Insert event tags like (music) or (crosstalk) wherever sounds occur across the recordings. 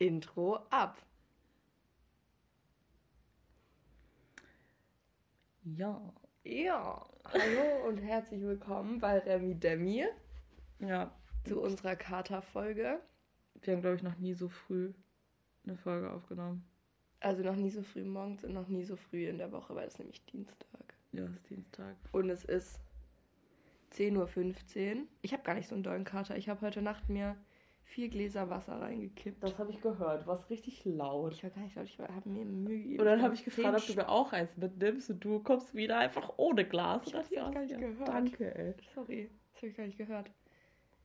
Intro ab. Ja. Ja, hallo und herzlich willkommen bei Remi Demi Ja. zu unserer Kater-Folge. Wir haben, glaube ich, noch nie so früh eine Folge aufgenommen. Also noch nie so früh morgens und noch nie so früh in der Woche, weil es nämlich Dienstag. Ja, es ist Dienstag. Und es ist 10.15 Uhr. Ich habe gar nicht so einen dollen Kater. Ich habe heute Nacht mir vier Gläser Wasser reingekippt. Das habe ich gehört. Du warst richtig laut. Ich war gar nicht laut, ich habe mir Mühe gegeben. Und dann war habe ich gefragt, ob du mir auch eins mitnimmst und du kommst wieder einfach ohne Glas. Ich ja, gar nicht ja, gehört. Danke, ey. Sorry, das habe ich gar nicht gehört.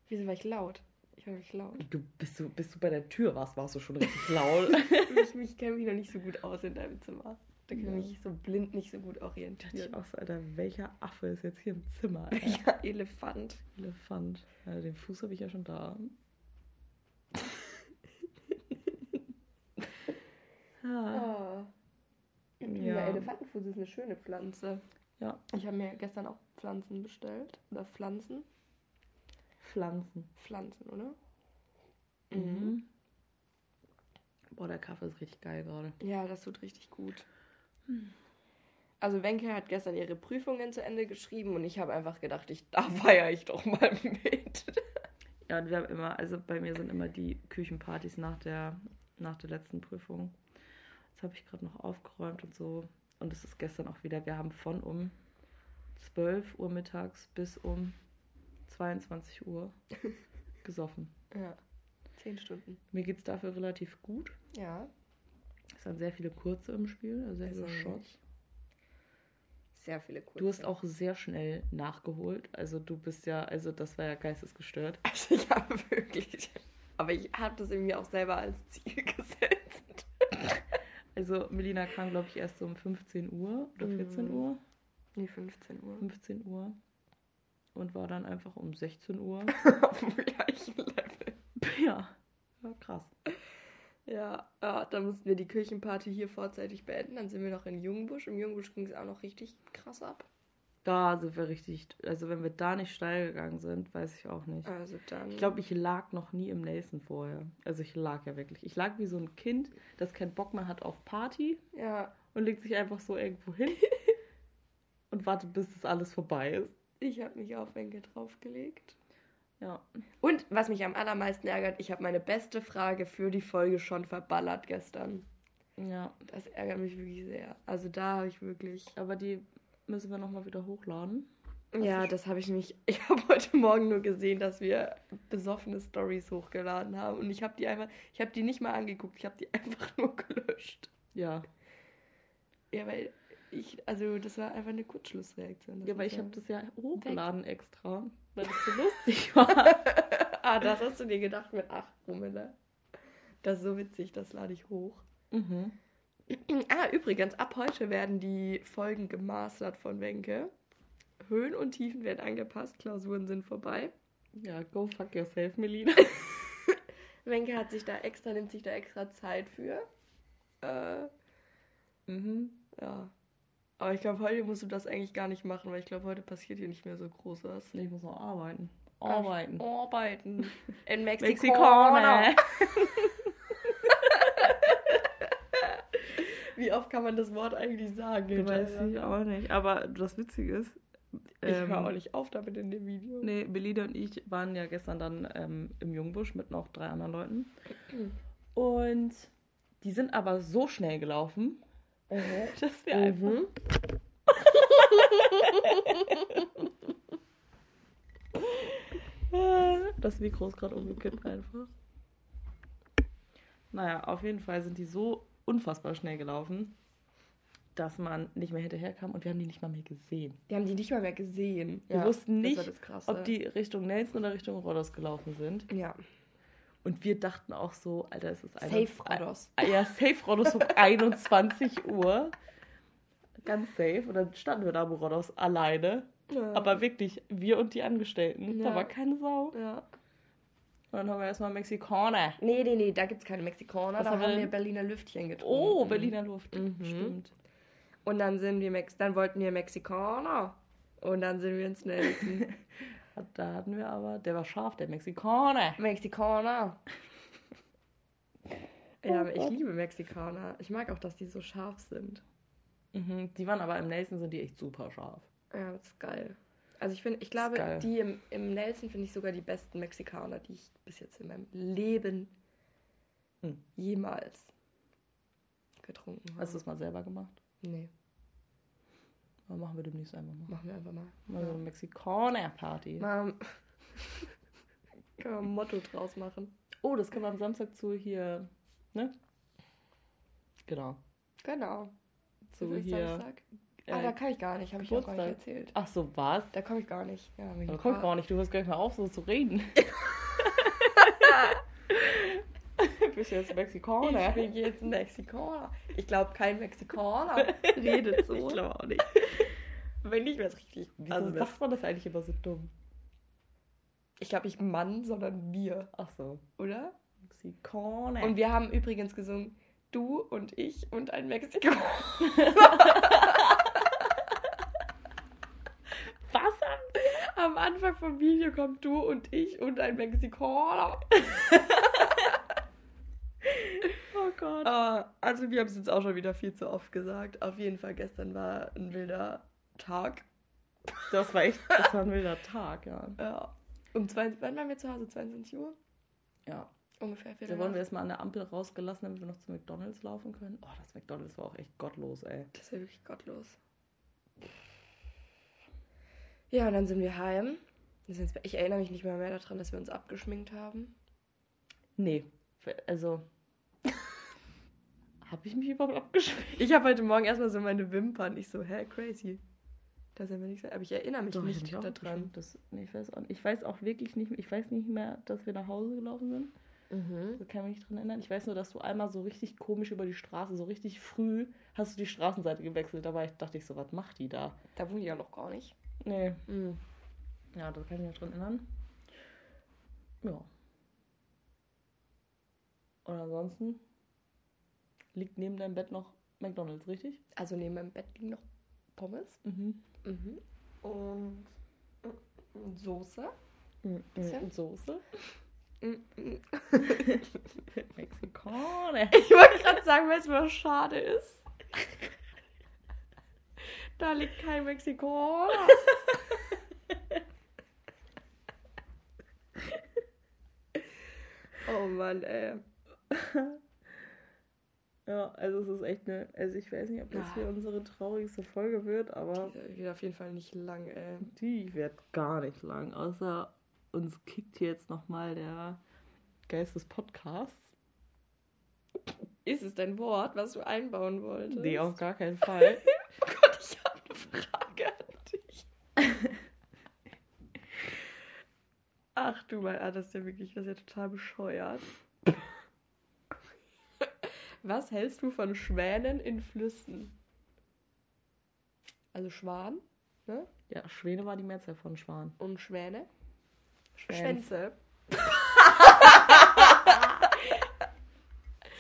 Wieso war ich laut? Ich war wirklich laut. Du, bis, du, bis du bei der Tür warst, warst du schon richtig laut. (laughs) ich mich kenne mich noch nicht so gut aus in deinem Zimmer. Da kann Ja. ich mich so blind nicht so gut dachte ich orientieren. auch so, Alter, welcher Affe ist jetzt hier im Zimmer? Alter? (laughs) Ja, Elefant. Elefant. Ja, den Fuß habe ich ja schon da. Ah. Oh. Ja. Ja, Elefantenfuß ist eine schöne Pflanze. Ja, Ich habe mir gestern auch Pflanzen bestellt. Oder Pflanzen. Pflanzen. Pflanzen, oder? Mhm. Boah, der Kaffee ist richtig geil gerade. Ja, das tut richtig gut. Also Wenke hat gestern ihre Prüfungen zu Ende geschrieben und ich habe einfach gedacht, ich, da feiere ich doch mal (laughs) mit. Ja, und wir haben immer, also bei mir sind immer die Küchenpartys nach der, nach der letzten Prüfung. Das habe ich gerade noch aufgeräumt und so. Und es ist gestern auch wieder, wir haben von um 12 Uhr mittags bis um 22 Uhr (laughs) gesoffen. Ja, zehn Stunden. Mir geht es dafür relativ gut. Ja, Es sind sehr viele kurze im Spiel, also sehr viele Also Shots. sehr viele kurze. Du hast auch sehr schnell nachgeholt. Also du bist ja, also das war ja geistesgestört. (laughs) Also ich habe wirklich... Aber ich habe das irgendwie auch selber als Ziel (laughs) gesetzt. Also Melina kam, glaube ich, erst so um 15 Uhr oder 14 Mhm. Uhr. Nee, 15 Uhr. 15 Uhr. Und war dann einfach um 16 Uhr. (laughs) Auf dem gleichen Level. ja. ja, krass. Ja, ja, dann mussten wir die Kirchenparty hier vorzeitig beenden. Dann sind wir noch in Jungbusch. Im Jungbusch ging es auch noch richtig krass ab. Da sind wir richtig, also wenn wir da nicht steil gegangen sind, weiß ich auch nicht. Also dann. Ich glaube, ich lag noch nie im Nelson vorher. Also ich lag ja wirklich. Ich lag wie so ein Kind, das keinen Bock mehr hat auf Party Ja, und legt sich einfach so irgendwo hin (laughs) und wartet, bis das alles vorbei ist. ich habe mich auf Wenke draufgelegt. Ja. Und was mich am allermeisten ärgert, ich habe meine beste Frage für die Folge schon verballert gestern. Ja. Das ärgert mich wirklich sehr. Also da habe ich wirklich. Aber die müssen wir nochmal wieder hochladen. Ja, ist- das habe ich nämlich. Ich (laughs) habe heute Morgen nur gesehen, dass wir besoffene Stories hochgeladen haben. Und ich habe die einfach. Ich habe die nicht mal angeguckt. Ich habe die (laughs) einfach nur gelöscht. Ja. Ja, weil ich. Also, das war einfach eine Kurzschlussreaktion. Das Ja, aber muss ich habe das ja hochgeladen extra, weil es so (laughs) lustig war. ah, das hast du dir gedacht mit 8 Promille. Das ist so witzig, das lade ich hoch. mhm. (clears throat) Ah, übrigens, ab heute werden die Folgen gemastert von Wenke. Höhen und Tiefen werden angepasst, Klausuren sind vorbei. Ja, go fuck yourself, Melina. (laughs) Wenke hat sich da extra, nimmt sich da extra Zeit für. Äh, mhm. ja. Aber ich glaube, heute musst du das eigentlich gar nicht machen, weil ich glaube, heute passiert hier nicht mehr so groß was. Ich muss noch arbeiten. Arbeiten. Arbeiten. (laughs) In Mexiko. (laughs) Mexikaner. Wie oft kann man das Wort eigentlich sagen? Weiß ich auch nicht. Aber das Witzige ist, Ich ähm, höre auch nicht auf damit in dem Video. nee, Melina und ich waren ja gestern dann ähm, im Jungbusch mit noch drei anderen Leuten. Und die sind aber so schnell gelaufen, (laughs) dass wir einfach Mhm. (laughs) Das Mikro ist gerade umgekippt einfach. Naja, auf jeden Fall sind die so unfassbar schnell gelaufen, dass man nicht mehr hinterherkam und wir haben die nicht mal mehr gesehen. Wir haben die nicht mal mehr gesehen. Wir wussten das nicht. Ob die Richtung Nelson oder Richtung Rodos gelaufen sind. Ja. Und wir dachten auch so, Alter, es ist Safe Rodos. Ah, Ja, safe Rodos um (laughs) 21 Uhr. Ganz safe. Und dann standen wir da am Rodos alleine. Ja. Aber wirklich, wir und die Angestellten. Ja. Da war keine Sau. Ja. Und dann haben wir erstmal Mexikaner. Nee, nee, nee, da gibt es keine Mexikaner. Was da haben wir wir? Berliner Lüftchen getrunken. Oh, Berliner Luft. Mhm. Stimmt. Und dann sind wir Mex dann wollten wir Mexikaner. Und dann sind wir ins Nelson. (laughs) Da hatten wir aber, der war scharf, der Mexikaner. Mexikaner. (laughs) Ja, Oh ich liebe Mexikaner. Ich mag auch, dass die so scharf sind. Mhm, die waren aber im Nelson sind die echt super scharf. Ja, das ist geil. Also ich finde, ich glaube, die im, im Nelson finde ich sogar die besten Mexikaner, die ich bis jetzt in meinem Leben Hm. jemals getrunken habe. Hast du es mal selber gemacht? Nee, Oder machen wir demnächst einfach mal. machen wir einfach mal. Mal so eine Mexikaner-Party. Mal (laughs) können wir ein Motto draus machen. Oh, das können wir am Samstag zu hier, ne? Genau. Genau. Zu hier. Samstag? Ah, äh, da kann ich gar nicht, habe ich auch gar nicht erzählt. Ach so, was? Da komme ich gar nicht. Ja, Da ein komm ich gar nicht, du hörst gleich mal auf, so zu reden. (laughs) Bist jetzt Mexikaner? Ich bin jetzt ein Mexikaner. Ich glaube, kein Mexikaner (laughs) redet so. Ich glaube auch nicht. Wenn nicht, wäre es richtig. Wieso Also, das- sagt man das eigentlich immer so dumm? ich glaube nicht Mann, sondern wir, Ach so. oder? Mexikaner. Und wir haben übrigens gesungen, du und ich und ein Mexikaner. (laughs) was haben Am Anfang vom Video kommt du und ich und ein Mexikaner. (laughs) Oh Gott. Ah, also wir haben es jetzt auch schon wieder viel zu oft gesagt. Auf jeden Fall, gestern war ein wilder Tag. Das war echt, das war ein wilder Tag, ja. Ja. Um 22, wann waren wir zu Hause? 22 Uhr? Ja. Ungefähr. Da Viertel wurden wir erstmal an der Ampel rausgelassen, damit wir noch zu McDonalds laufen können. Oh, das McDonalds war auch echt gottlos, ey. Das ist ja wirklich gottlos. Ja, und dann sind wir heim. Ich erinnere mich nicht mehr, mehr daran, dass wir uns abgeschminkt haben. Nee, also. (laughs) Habe ich mich überhaupt abgeschminkt? Ich habe heute Morgen erstmal so meine Wimpern. Ich so, hä, crazy. Da sind wir nicht so. Aber ich erinnere mich Doch, nicht auch daran. Das, nee, ich, weiß auch, nicht- ich weiß auch wirklich nicht mehr, ich weiß nicht mehr, dass wir nach Hause gelaufen sind. Mhm. Da kann ich mich nicht dran erinnern. Ich weiß nur, dass du einmal so richtig komisch über die Straße, so richtig früh, hast du die Straßenseite gewechselt. Da war ich, dachte ich so, was macht die da? Da wohne ich ja noch gar nicht. Nee. Mhm. Ja, da kann ich mich dran erinnern. Ja. Und ansonsten liegt neben deinem Bett noch McDonalds, richtig? Also neben meinem Bett liegen noch Pommes. Mhm. Mhm. Und, Soße. Mhm. Bisschen. Und Soße. Mhm. (laughs) Mexikaner. Ich wollte gerade sagen, weil es mir schade ist. (laughs) Da liegt kein Mexikaner. (laughs) Oh Mann, ey. Ja, also es ist echt eine. Also ich weiß nicht, ob das hier unsere traurigste Folge wird, aber Die wird auf jeden Fall nicht lang, ey. die wird gar nicht lang. Außer uns kickt hier jetzt nochmal der Geist des Podcasts. Ist es dein Wort, was du einbauen wolltest? Nee, auf gar keinen Fall. (laughs) Oh Gott, ich habe eine Frage an dich. Ach du mein, ah, das ist ja wirklich, das ist ja total bescheuert. Was hältst du von Schwänen in Flüssen? Also Schwan, ne? ja, Schwäne war die Mehrzahl von Schwan. Und Schwäne? Schwänz. Schwänze.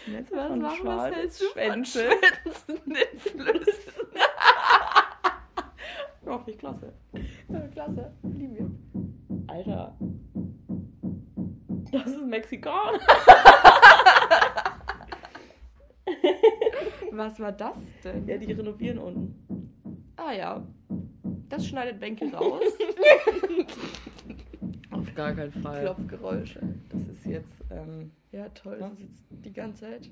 Mehrzahl Was, von warum, Schwan hältst du von Schwänze. Schwänzen in Flüssen? Ich klasse. Klasse, lieben wir. Alter. Das ist Mexikaner. (laughs) Was war das denn? Ja, die renovieren unten. Ah ja. Das schneidet Bänke raus. (laughs) Auf gar keinen Fall. Klopfgeräusche. Das ist jetzt, ähm, Ja, toll. Das ist jetzt die ganze Zeit.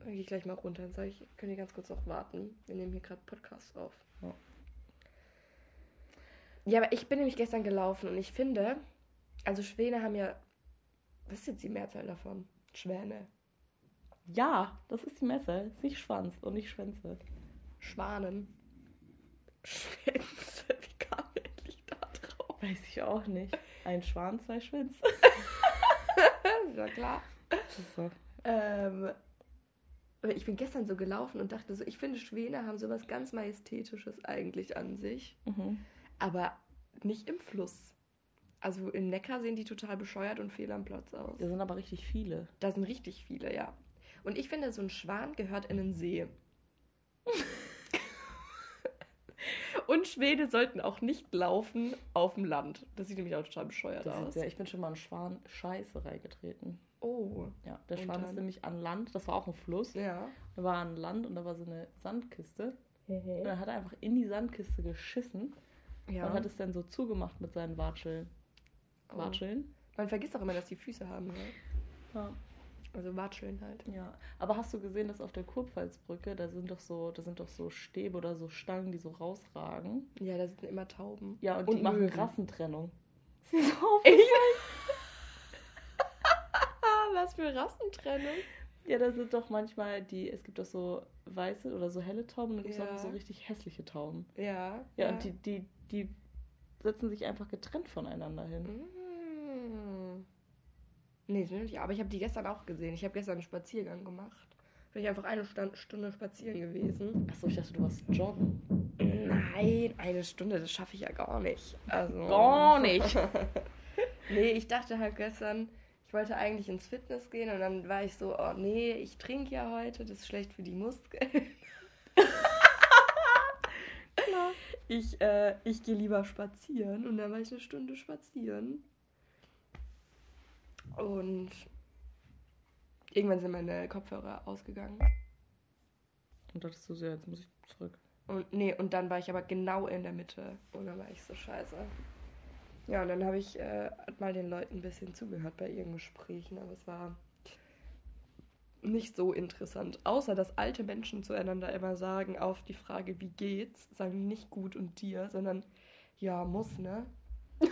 Dann gehe ich gleich mal runter. Dann sage ich, könnt ihr ganz kurz noch warten. Wir nehmen hier gerade Podcast auf. Ja. Ja, aber ich bin nämlich gestern gelaufen und ich finde, also Schwäne haben ja. Was ist jetzt die Mehrzahl davon? Schwäne. ja, das ist die Messe. Ist nicht Schwanz und nicht Schwänze. Schwanen. Schwänze. Wie kam ich endlich da drauf? Weiß ich auch nicht. Ein Schwan, zwei Schwänze. (laughs) ist ja klar. So. Ähm, ich bin gestern so gelaufen und dachte so, ich finde Schwäne haben sowas ganz Majestätisches eigentlich an sich, Mhm. Aber nicht im Fluss. Also im Neckar sehen die total bescheuert und fehl am Platz aus. Da sind aber richtig viele. Da sind richtig viele, ja. Und ich finde, so ein Schwan gehört in einen See. (laughs) Und Schwäne sollten auch nicht laufen auf dem Land. Das sieht nämlich auch total bescheuert Das aus. ist ja, ich bin schon mal in Schwan Scheiße reingetreten. oh. Ja, der Schwan ist dann? nämlich an Land, das war auch ein Fluss. Ja. Da war ein Land und da war so eine Sandkiste. Und dann hat er einfach in die Sandkiste geschissen ja. und hat es dann so zugemacht mit seinen Watscheln. Oh. Watscheln? Man vergisst auch immer, dass die Füße haben. Ne? Ja. Also Watscheln halt. ja. Aber hast du gesehen, dass auf der Kurpfalzbrücke, da sind doch so, da sind doch so Stäbe oder so Stangen, die so rausragen. Ja, da sind immer Tauben. Ja, und, die machen Möwen. Rassentrennung. (laughs) Ich ah, (laughs) (laughs) was für Rassentrennung. Ja, da sind doch manchmal die, es gibt doch so weiße oder so helle Tauben und dann gibt es Ja. auch so richtig hässliche Tauben. Ja. Ja, und die, die, die setzen sich einfach getrennt voneinander hin. Mm. Nee, sind nicht. Aber ich habe die gestern auch gesehen. Ich habe gestern einen Spaziergang gemacht. Bin ich einfach eine Stand Stunde spazieren gewesen. Achso, ich dachte, du warst joggen. Nein, eine Stunde, das schaffe ich ja gar nicht. Also, Gar (laughs) nicht. nee, ich dachte halt gestern, ich wollte eigentlich ins Fitness gehen und dann war ich so, oh nee, ich trinke ja heute, das ist schlecht für die Muskeln. (laughs) (laughs) Klar. Ich, äh, ich gehe lieber spazieren und dann war ich eine Stunde spazieren. Und irgendwann sind meine Kopfhörer ausgegangen. Und dachtest du so, jetzt muss ich zurück. Und nee, und dann war ich aber genau in der Mitte. Und dann war ich so scheiße. Ja, und dann habe ich äh, mal den Leuten ein bisschen zugehört bei ihren Gesprächen, aber es war nicht so interessant. Außer, dass alte Menschen zueinander immer sagen, auf die Frage, wie geht's, sagen nicht gut und dir, sondern ja, muss, ne? (laughs)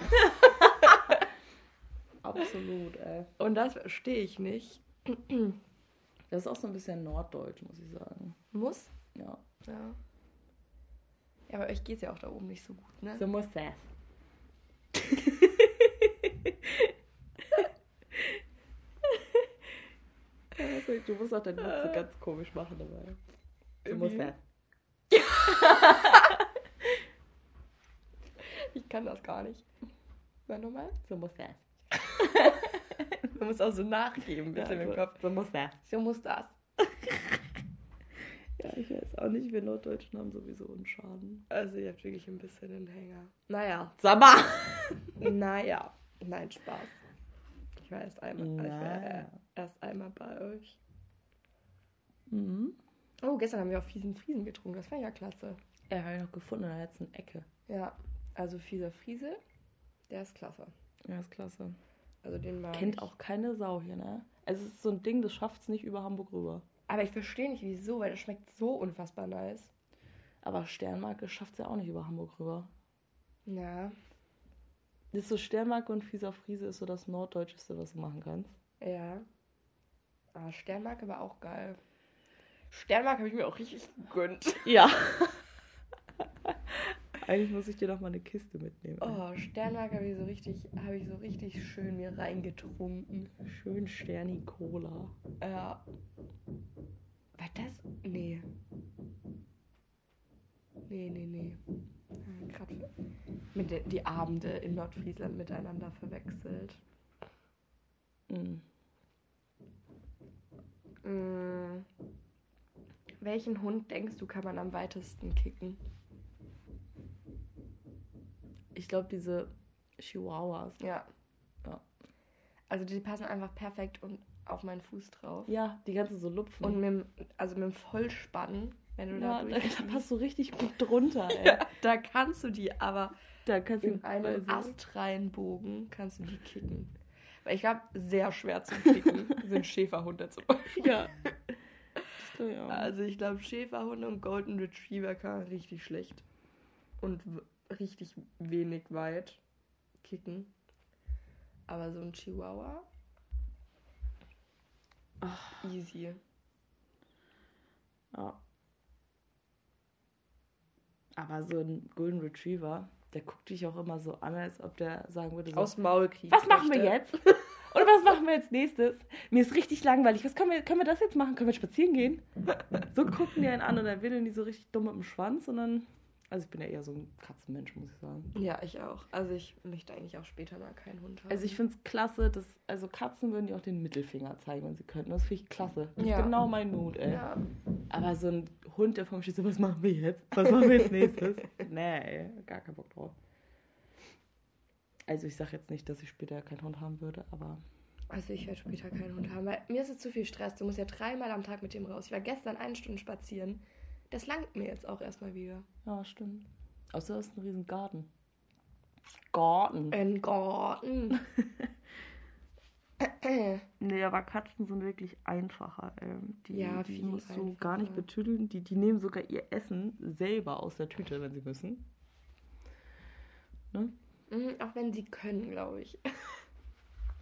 Absolut, ey. Und das verstehe ich nicht. Das ist auch so ein bisschen norddeutsch, muss ich sagen. Muss? Ja. Ja. Ja, aber euch geht's ja auch da oben nicht so gut, ne? So muss das. (laughs) Du musst auch deinen Mund so ganz komisch machen dabei. So muss Wie? das. Ich kann das gar nicht. Mal nochmal? So muss das. (laughs) Man muss auch so nachgeben, bisschen Ja, im Kopf. so muss das. So muss das. Ja, ich weiß auch nicht, wir Norddeutschen haben sowieso einen Schaden. Also ihr habt wirklich ein bisschen den Hänger. Naja. Saba! (laughs) naja. Nein, Spaß. Ich war erst einmal, ich war Naja. äh, erst einmal bei euch. Mhm. Oh, gestern haben wir auch fiesen Friesen getrunken. Das war ja klasse. Er habe ich noch gefunden in der letzten Ecke. Ja, also fieser Friese, der ist klasse. Ja, ist klasse. Also den mag Kennt ich. auch keine Sau hier, ne? Also es ist so ein Ding, das schafft es nicht über Hamburg rüber. Aber ich verstehe nicht wieso, weil das schmeckt so unfassbar nice. Aber Sternmarke schafft es ja auch nicht über Hamburg rüber. Ja, Das ist so Sternmarke und Fieser Friese ist so das Norddeutscheste, was du machen kannst. ja. Aber Sternmarke war auch geil. Sternmarke habe ich mir auch richtig gegönnt. Ja. (laughs) Eigentlich muss ich dir noch mal eine Kiste mitnehmen. Oh, Sternmarke habe ich so richtig, habe ich so richtig schön mir reingetrunken. Schön Sterni Cola. Ja. War das? Nee. Nee, nee, nee. Gerade mit de, die Abende in Nordfriesland miteinander verwechselt. Mhm. Mm. Welchen Hund denkst du, kann man am weitesten kicken? Ich glaube, diese Chihuahuas. Ja. Ja. Also die passen einfach perfekt und auf meinen Fuß drauf. Ja, die ganze so lupfen. Und mit dem, also mit dem Vollspann, wenn du ja, da durch da passt du richtig gut drunter, (laughs) ey. ja, da kannst du die aber Da kannst du in einem also- astreinen Bogen kannst du die kicken. Weil ich glaube, sehr schwer zu kicken (laughs) sind Schäferhunde zum Beispiel. Ja. Auch. Also ich glaube, Schäferhunde und Golden Retriever kann richtig schlecht und richtig wenig weit kicken. Aber so ein Chihuahua, Ach, easy. ja. Aber so ein Golden Retriever, der guckt dich auch immer so an, als ob der sagen würde so, Aus dem Maul kriegen. was machen wir möchte. jetzt? (laughs) Oder was machen wir jetzt nächstes? Mir ist richtig langweilig. Was können wir, können wir das jetzt machen? Können wir spazieren gehen? So gucken die einen an und dann wedeln die so richtig dumm mit dem Schwanz und dann Also ich bin ja eher so ein Katzenmensch, muss ich sagen. Ja, ich auch. Also ich möchte eigentlich auch später mal keinen Hund haben. Also ich finde es klasse, dass, also Katzen würden dir auch den Mittelfinger zeigen, wenn sie könnten. Das finde ich klasse. Das Ja. ist genau mein Mut, ey. Ja. Aber so ein Hund, der vor mir steht, so, was machen wir jetzt? Was machen wir jetzt nächstes? nee, ey, gar keinen Bock drauf. Also ich sage jetzt nicht, dass ich später keinen Hund haben würde, aber Also ich werde später keinen Hund haben, weil mir ist es zu viel Stress. Du musst ja dreimal am Tag mit dem raus. Ich war gestern eine Stunde spazieren. Das langt mir jetzt auch erstmal wieder. ja, stimmt. Außer es ist ein riesen Garten. Garten. Ein Garten. (laughs) (clears throat) Nee, aber Katzen sind wirklich einfacher. Ähm, die, Ja, die viel musst du gar nicht betüdeln. Die, die nehmen sogar ihr Essen selber aus der Tüte, wenn sie müssen. Ne? Mhm, auch wenn sie können, glaube ich. (laughs)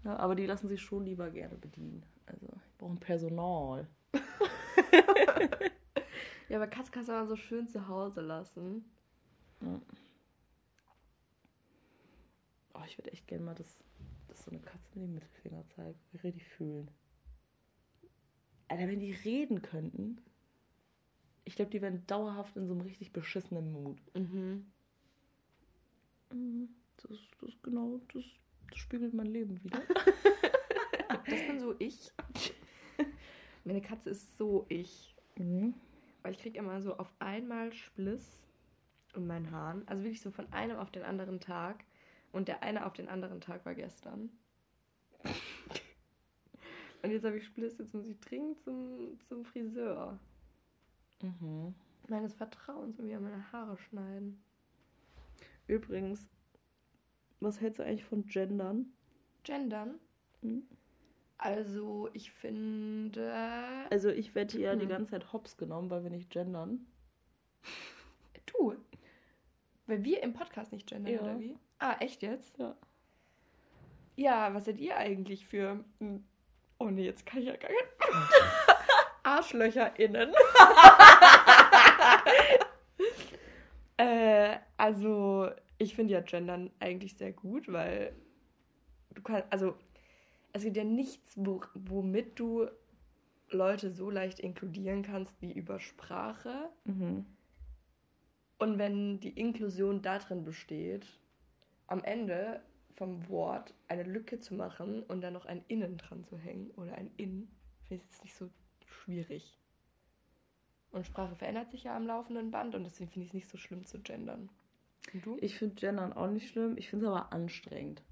Ja, aber die lassen sich schon lieber gerne bedienen. Also, ich brauche Personal. (laughs) Ja, aber Katz kannst du aber so schön zu Hause lassen. Ja. Oh, ich würde echt gerne mal, dass, dass so eine Katze mir den Mittelfinger zeigt. Wie richtig fühlen. Alter, wenn die reden könnten. Ich glaube, die wären dauerhaft in so einem richtig beschissenen Mut. Mhm. Mhm, Das, das genau, das, das spiegelt mein Leben wieder. (laughs) Das bin so ich. (laughs) Meine Katze ist so ich. Mhm. Weil ich krieg immer so auf einmal Spliss in meinen Haaren. Also wirklich so von einem auf den anderen Tag. Und der eine auf den anderen Tag war gestern. (laughs) Und jetzt habe ich Spliss, jetzt muss ich dringend zum, zum Friseur. Mhm. Meines Vertrauens und mir meine Haare schneiden. Übrigens, was hältst du eigentlich von Gendern? Gendern? Mhm. Also, ich finde. Also ich werde hier die Mhm. ganze Zeit hops genommen, weil wir nicht gendern. Du. Weil wir im Podcast nicht gendern, Ja. oder wie? Ah, echt jetzt? Ja. Ja, was seid ihr eigentlich für. hm, Oh nee, jetzt kann ich ja gar nicht. (laughs) ArschlöcherInnen. (laughs) äh, also, ich finde ja Gendern eigentlich sehr gut, weil du kannst. Also, es gibt ja nichts, wo, womit du Leute so leicht inkludieren kannst wie über Sprache. Mhm. Und wenn die Inklusion darin besteht, am Ende vom Wort eine Lücke zu machen und dann noch ein Innen dran zu hängen oder ein In, finde ich jetzt nicht so schwierig. Und Sprache verändert sich ja am laufenden Band und deswegen finde ich es nicht so schlimm zu gendern. Ich finde Gendern auch nicht schlimm, ich finde es aber anstrengend.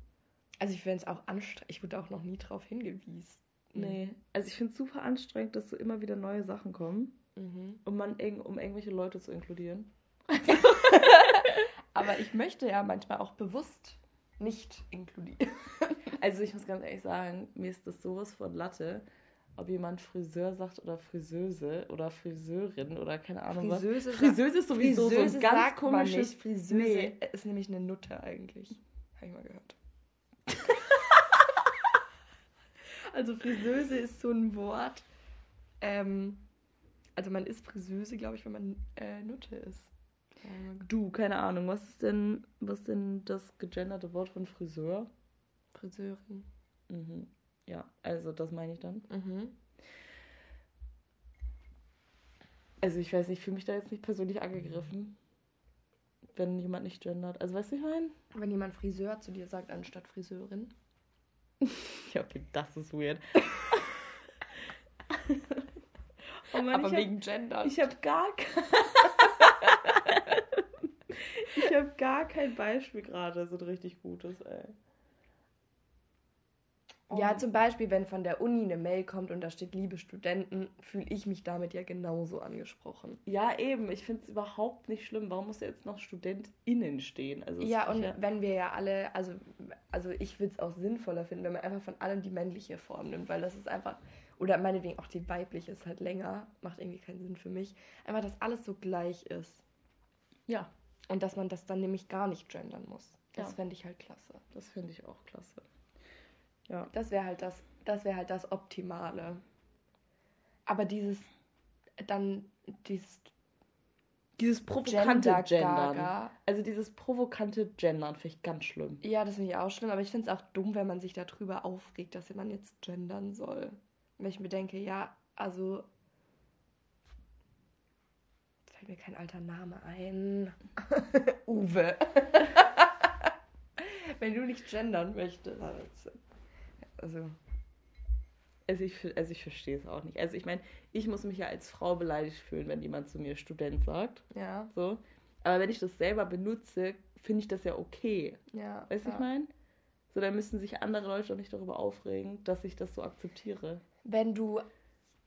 also ich finde es auch anstrengend. Ich wurde auch noch nie drauf hingewiesen. Nee. Also ich finde es super anstrengend, dass so immer wieder neue Sachen kommen, Mhm. um, man, um irgendwelche Leute zu inkludieren. (laughs) Aber ich möchte ja manchmal auch bewusst nicht inkludieren. Also ich muss ganz ehrlich sagen, mir ist das sowas von Latte, ob jemand Friseur sagt oder Friseuse oder Friseurin oder keine Ahnung Friseuse was. Friseuse ist sowieso so ein Friseuse ganz komisches... nicht. Friseuse Nee. ist nämlich eine Nutte eigentlich. Habe ich mal gehört. (laughs) also Friseuse ist so ein Wort. Ähm, also man ist Friseuse, glaube ich, wenn man äh, Nutte ist. Du, keine Ahnung, was ist denn, was ist denn das gegenderte Wort von Friseur? Friseurin. Mhm. Ja, also das meine ich dann. Mhm. Also ich weiß nicht, ich fühle mich da jetzt nicht persönlich angegriffen, wenn jemand nicht gendert. Also weißt du, ich meine? Wenn jemand Friseur zu dir sagt, anstatt Friseurin. (laughs) Ja, okay, das ist weird. (laughs) oh Mann, Aber wegen Gender. ich habe gar kein... (laughs) ich habe gar kein Beispiel gerade, so ein richtig gutes, ey. Ja, zum Beispiel, wenn von der Uni eine Mail kommt und da steht, liebe Studenten, fühle ich mich damit ja genauso angesprochen. Ja, eben. Ich finde es überhaupt nicht schlimm. Warum muss jetzt noch StudentInnen stehen? Also Ja, und wenn wir ja alle, also, also ich würde es auch sinnvoller finden, wenn man einfach von allem die männliche Form nimmt, weil das ist einfach, oder meinetwegen auch die weibliche ist halt länger, macht irgendwie keinen Sinn für mich. Einfach, dass alles so gleich ist. ja, Und dass man das dann nämlich gar nicht gendern muss. Das Ja. fände ich halt klasse. das finde ich auch klasse. Ja. Das wäre halt das, das wäre halt das Optimale. Aber dieses, dann, dieses Dieses provokante Gendern. Also dieses provokante Gendern finde ich ganz schlimm. Ja, das finde ich auch schlimm, aber ich finde es auch dumm, wenn man sich darüber aufregt, dass man jetzt gendern soll. Wenn ich mir denke, ja, also fällt mir kein alter Name ein. (laughs) Uwe. (laughs) Wenn du nicht gendern möchtest. Also. Also ich, also ich verstehe es auch nicht. Also ich meine, ich muss mich ja als Frau beleidigt fühlen, wenn jemand zu mir Student sagt. Ja. So. Aber wenn ich das selber benutze, finde ich das ja okay. Ja. Weißt du, ja. ich meine? So, dann müssen sich andere Leute auch nicht darüber aufregen, dass ich das so akzeptiere. Wenn du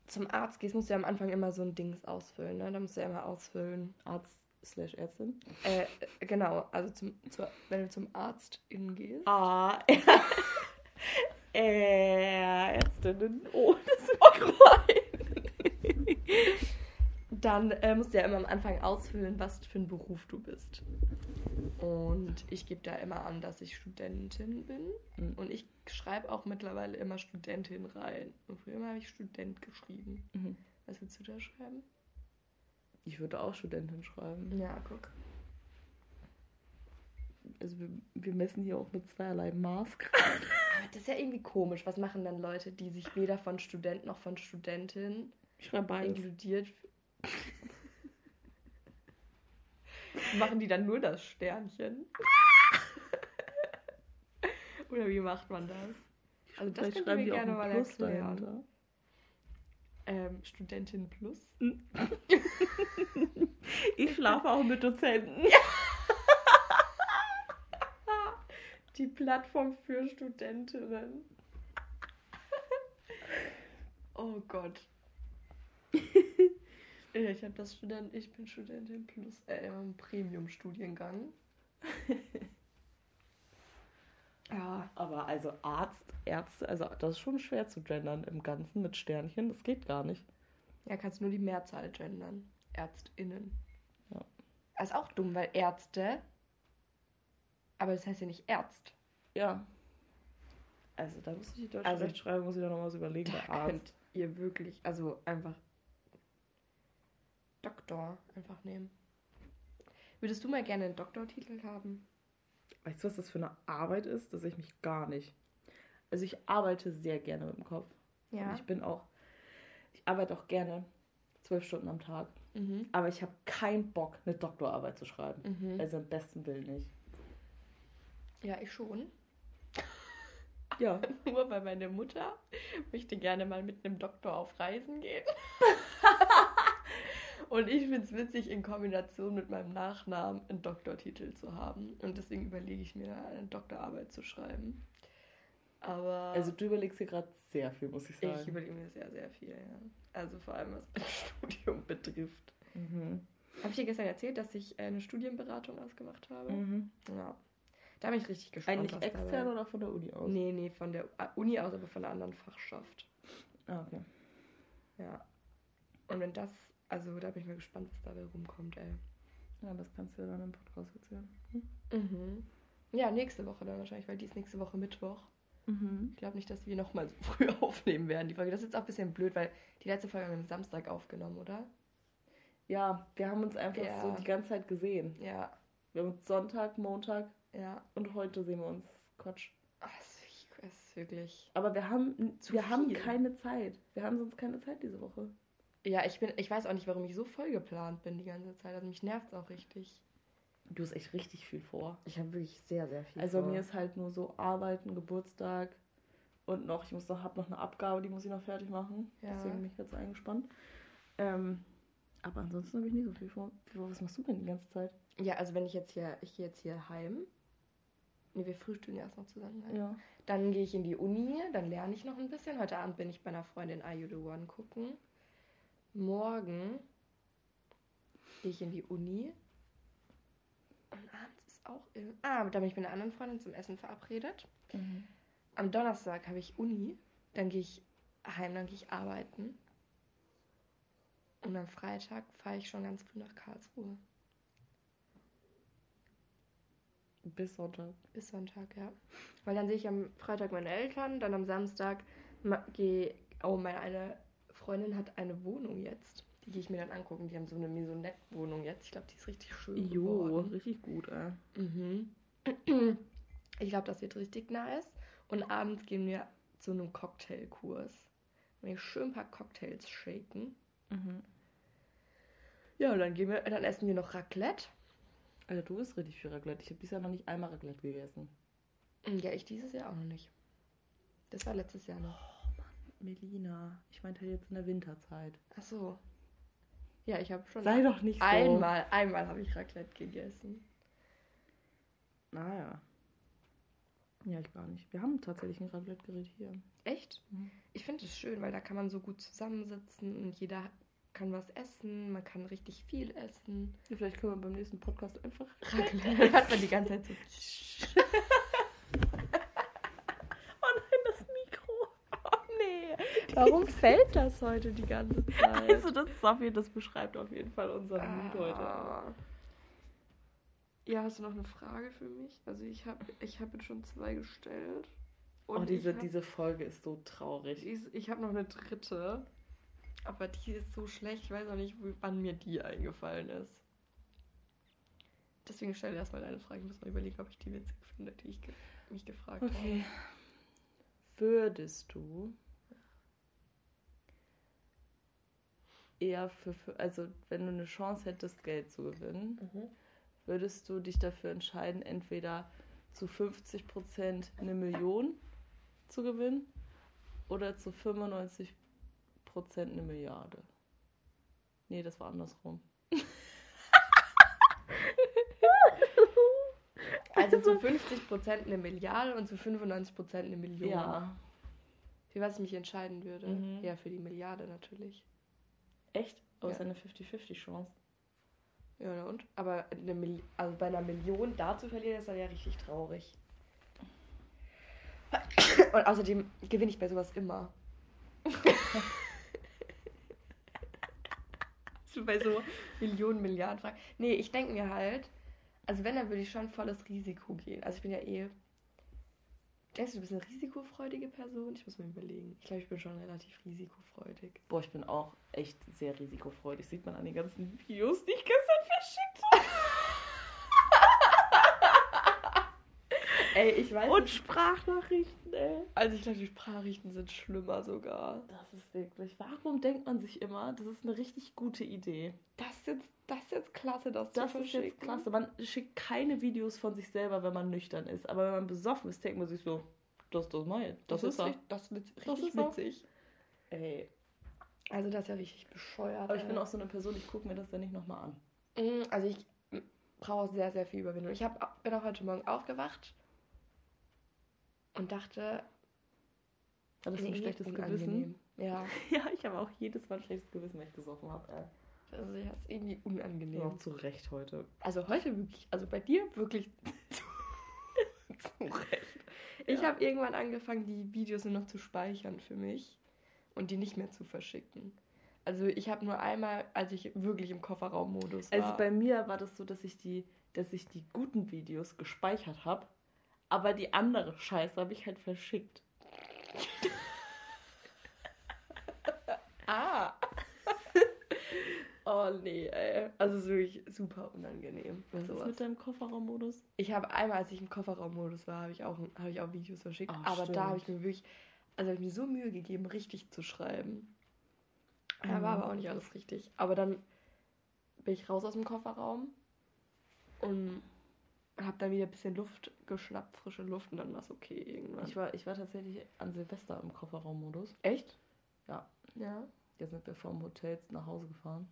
zum Arzt gehst, musst du ja am Anfang immer so ein Dings ausfüllen, ne? Da musst du ja immer ausfüllen. Arzt slash Ärztin. Äh, genau, also zum, zur, wenn du zum Arzt gehst. Ah, (laughs) äh, Ärztinnen. Oh, ist rein. Dann äh, musst du ja immer am Anfang ausfüllen, was für ein Beruf du bist. Und ich gebe da immer an, dass ich Studentin bin. Mhm. Und ich schreibe auch mittlerweile immer Studentin rein. Und früher habe ich Student geschrieben. Mhm. Was willst du da schreiben? Ich würde auch Studentin schreiben. Ja, guck. Also wir, wir messen hier auch mit zweierlei Maß gerade. Aber das ist ja irgendwie komisch. Was machen dann Leute, die sich weder von Student noch von Studentin inkludiert? (laughs) machen die dann nur das Sternchen? Oder wie macht man das? Also das könnt ihr mir schreiben die auch gerne ein mal Plus erklären. dahinter. Ähm, Studentin Plus? (laughs) Ich schlafe auch mit Dozenten. (laughs) Die Plattform für Studentinnen. (laughs) Oh Gott. (laughs) Ich habe das Student, ich bin Studentin plus äh, im Premium-Studiengang. (laughs) ja, Aber also Arzt, Ärzte, also das ist schon schwer zu gendern im Ganzen mit Sternchen. Das geht gar nicht. ja, kannst nur die Mehrzahl gendern. ÄrztInnen. Ja. Das ist auch dumm, weil Ärzte, aber das heißt ja nicht Ärzt. Ja. Also da muss ich die deutsche Also- Rechtschreibung, muss ich da noch was überlegen. Da Arzt. könnt ihr wirklich, also einfach Doktor einfach nehmen. Würdest du mal gerne einen Doktortitel haben? Weißt du, was das für eine Arbeit ist? Das sehe ich mich gar nicht. Also ich arbeite sehr gerne mit dem Kopf. Und ich bin auch, ich arbeite auch gerne zwölf Stunden am Tag. Mhm. Aber ich habe keinen Bock, eine Doktorarbeit zu schreiben. Mhm. Also im besten Willen nicht. Ja, ich schon. Ja. (laughs) Nur weil meine Mutter möchte gerne mal mit einem Doktor auf Reisen gehen. (laughs) Und ich finde es witzig, in Kombination mit meinem Nachnamen einen Doktortitel zu haben. Und deswegen überlege ich mir, eine Doktorarbeit zu schreiben. Aber Also du überlegst dir gerade sehr viel, muss ich sagen. ich überlege mir sehr, sehr viel, ja. Also vor allem, was mein (laughs) Studium betrifft. mhm. Habe ich dir gestern erzählt, dass ich eine Studienberatung ausgemacht habe? Mhm. Ja. Da bin ich richtig gespannt. Eigentlich was extern oder von der Uni aus? Nee, nee, von der Uni aus, aber von einer anderen Fachschaft. Ah, okay. Ja. Und wenn das, also da bin ich mal gespannt, was dabei rumkommt, ey. Ja, das kannst du ja dann im Podcast erzählen. Mhm. Ja, nächste Woche dann wahrscheinlich, weil die ist nächste Woche Mittwoch. Mhm. Ich glaube nicht, dass wir nochmal so (laughs) früh aufnehmen werden, die Folge. Das ist jetzt auch ein bisschen blöd, weil die letzte Folge haben wir am Samstag aufgenommen, oder? Ja, wir haben uns einfach Ja. so die ganze Zeit gesehen. Ja, Wir haben uns Sonntag, Montag ja. und heute sehen wir uns. Quatsch. Ach, es ist wirklich-. Aber wir haben, Zu wir haben viel. keine Zeit. Wir haben sonst keine Zeit diese Woche. Ja, ich bin, ich weiß auch nicht, warum ich so voll geplant bin die ganze Zeit. Also mich nervt es auch richtig. Du hast echt richtig viel vor. Ich habe wirklich sehr, sehr viel. Also vor. mir ist halt nur so Arbeiten, Geburtstag und noch, ich muss noch, hab noch eine Abgabe, die muss ich noch fertig machen. Ja. Deswegen bin ich jetzt eingespannt. Ähm, aber ansonsten habe ich nie so viel vor. Was machst du denn die ganze Zeit? Ja, also wenn ich jetzt hier, ich gehe jetzt hier heim. Nee, wir frühstücken erst noch zusammen. Ne? Ja. Dann gehe ich in die Uni, dann lerne ich noch ein bisschen. Heute Abend bin ich bei einer Freundin Are You The One gucken. Morgen gehe ich in die Uni. Und abends ist auch... In ah, da bin ich mit einer anderen Freundin zum Essen verabredet. Mhm. Am Donnerstag habe ich Uni. Dann gehe ich heim, dann gehe ich arbeiten. Und am Freitag fahre ich schon ganz früh nach Karlsruhe. Bis Sonntag. Bis Sonntag, ja. Weil dann sehe ich am Freitag meine Eltern, dann am Samstag gehe. Oh, meine eine Freundin hat eine Wohnung jetzt. Die gehe ich mir dann angucken. Die haben so eine Maisonette-Wohnung jetzt. Ich glaube, die ist richtig schön. Jo, geworden. richtig gut, ey. Mhm. Ich glaube, das wird richtig nice. Und abends gehen wir zu einem Cocktailkurs. Wir schön ein paar Cocktails shaken. Mhm. Ja, und dann gehen wir, dann essen wir noch Raclette. Alter, du bist richtig viel Raclette. Ich habe dieses Jahr noch nicht einmal Raclette gegessen. Ja, ich dieses Jahr auch noch nicht. Das war letztes Jahr noch. Oh Mann, Melina. Ich meinte jetzt in der Winterzeit. Ach so. Ja, ich habe schon Sei doch nicht so. einmal, einmal habe ich Raclette gegessen. Naja. Ja, ich gar nicht. Wir haben tatsächlich ein Raclette-Gerät hier. Echt? Mhm. Ich finde es schön, weil da kann man so gut zusammensitzen und jeder kann was essen, man kann richtig viel essen. Ja, vielleicht können wir beim nächsten Podcast einfach. Raclette (laughs) hat man die ganze Zeit so. (laughs) Oh nein, das Mikro. Oh nee, warum fällt das heute die ganze Zeit? Also, das jeden das beschreibt auf jeden Fall unseren Mut heute. Ah. Ja, hast du noch eine Frage für mich? Also ich habe ich hab jetzt schon zwei gestellt. Oh, diese, hab, diese Folge ist so traurig. Ich, ich habe noch eine dritte. Aber die ist so schlecht, ich weiß auch nicht, wann mir die eingefallen ist. Deswegen stell dir erstmal deine Frage. Ich muss mal überlegen, ob ich die witzig finde, die ich ge mich gefragt Okay. Würdest du eher für, für, also wenn du eine Chance hättest, Geld zu gewinnen, habe. Mhm. würdest du dich dafür entscheiden, entweder zu 50% eine Million zu gewinnen oder zu 95% eine Milliarde? Nee, das war andersrum. (laughs) Also zu 50% eine Milliarde und zu 95% eine Million. Ja. Für was ich mich entscheiden würde. Mhm. Ja, für die Milliarde natürlich. Echt? Aber es Ja. ist eine 50-50-Chance. Ja, und? Aber eine Mil also bei einer Million da zu verlieren, ist dann ja richtig traurig. Und außerdem gewinne ich bei sowas immer. (laughs) so (laughs) bei so Millionen, Milliarden Fragen. Nee, ich denke mir halt, also wenn, dann würde ich schon volles Risiko gehen. Also ich bin ja eh. Denkst du, du bist eine risikofreudige Person? Ich muss mir überlegen. Ich glaube, ich bin schon relativ risikofreudig. Boah, ich bin auch echt sehr risikofreudig. Sieht man an den ganzen Videos, die ich gestern verschickt Ey, ich weiß Und Sprachnachrichten, ey. Also ich glaube, die Sprachrichten sind schlimmer sogar. Das ist wirklich. Warum denkt man sich immer, das ist eine richtig gute Idee? Das ist jetzt, das ist jetzt klasse, das, Das zu ist verschicken. jetzt klasse. Man schickt keine Videos von sich selber, wenn man nüchtern ist. Aber wenn man besoffen ist, denkt man sich so, das, das mal. Das, Das, ist richtig, das ist witz- Das richtig ist er. witzig. Ey. Also das ist ja richtig bescheuert. Aber ich bin auch so eine Person, ich gucke mir das dann nicht nochmal an. Mm, Also ich brauche sehr, sehr viel Überwindung. Ich hab, bin auch heute Morgen aufgewacht und dachte... Hattest du ein schlechtes unangenehm. Gewissen? Ja, (laughs) Ja, ich habe auch jedes Mal ein schlechtes Gewissen, wenn ich gesoffen habe. Ey. also ja, ist irgendwie Ja. unangenehm. Auch zu Recht heute. Also heute wirklich, also bei dir wirklich (laughs) zu Recht. Ich Ja. habe irgendwann angefangen, die Videos nur noch zu speichern für mich und die nicht mehr zu verschicken. Also ich habe nur einmal, als ich wirklich im Kofferraummodus war. Also bei mir war das so, dass ich die, dass ich die guten Videos gespeichert habe, aber die andere Scheiße habe ich halt verschickt. ah. oh nee, ey. Also es ist wirklich super unangenehm. Was ist sowas. mit deinem Kofferraummodus? Ich habe einmal, als ich im Kofferraummodus war, habe ich auch, habe ich auch Videos verschickt. Ah, aber stimmt. da habe ich mir wirklich, also habe ich mir so Mühe gegeben, richtig zu schreiben. Ja, Mhm. war aber auch nicht alles richtig. Aber dann bin ich raus aus dem Kofferraum und habe dann wieder ein bisschen Luft geschnappt, frische Luft und dann war es okay irgendwann. Ich war, ich war tatsächlich an Silvester im Kofferraummodus. Echt? Ja. Ja. Jetzt sind wir vom Hotel nach Hause gefahren.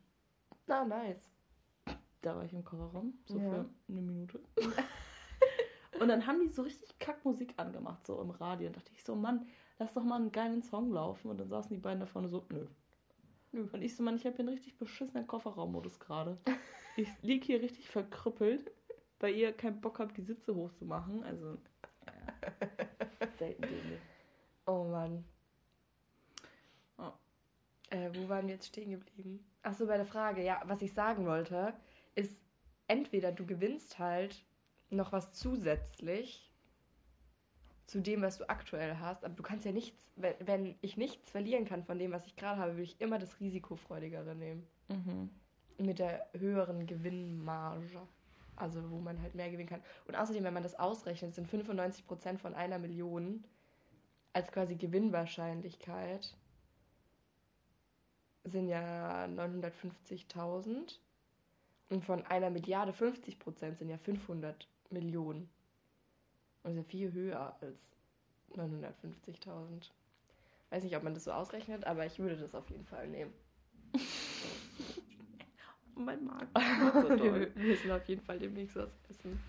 Na, nice. Da war ich im Kofferraum, so Ja. für eine Minute. (laughs) und dann haben die so richtig Kackmusik angemacht, so im Radio. Und dachte ich so, Mann, lass doch mal einen geilen Song laufen. Und dann saßen die beiden da vorne so, nö. Nö. Und ich so, Mann, ich habe hier einen richtig beschissenen Kofferraummodus gerade. (laughs) Ich lieg hier richtig verkrüppelt, weil ihr keinen Bock habt, die Sitze hochzumachen. Also, ja. selten dämlich. Oh Mann. Oh. Äh, wo waren wir jetzt stehen geblieben? Ach so, bei der Frage. Ja, was ich sagen wollte, ist entweder du gewinnst halt noch was zusätzlich zu dem, was du aktuell hast, aber du kannst ja nichts, wenn, wenn ich nichts verlieren kann von dem, was ich gerade habe, würde ich immer das risikofreudigere nehmen. Mhm. Mit der höheren Gewinnmarge. Also wo man halt mehr gewinnen kann. Und außerdem, wenn man das ausrechnet, sind 95% von einer Million als quasi Gewinnwahrscheinlichkeit sind ja 950.000 Und von einer Milliarde 50 Prozent sind ja 500 Millionen. Und ist ja viel höher als 950.000. Weiß nicht, ob man das so ausrechnet, aber ich würde das auf jeden Fall nehmen. (laughs) mein Magen. (laughs) Wir müssen auf jeden Fall demnächst was essen.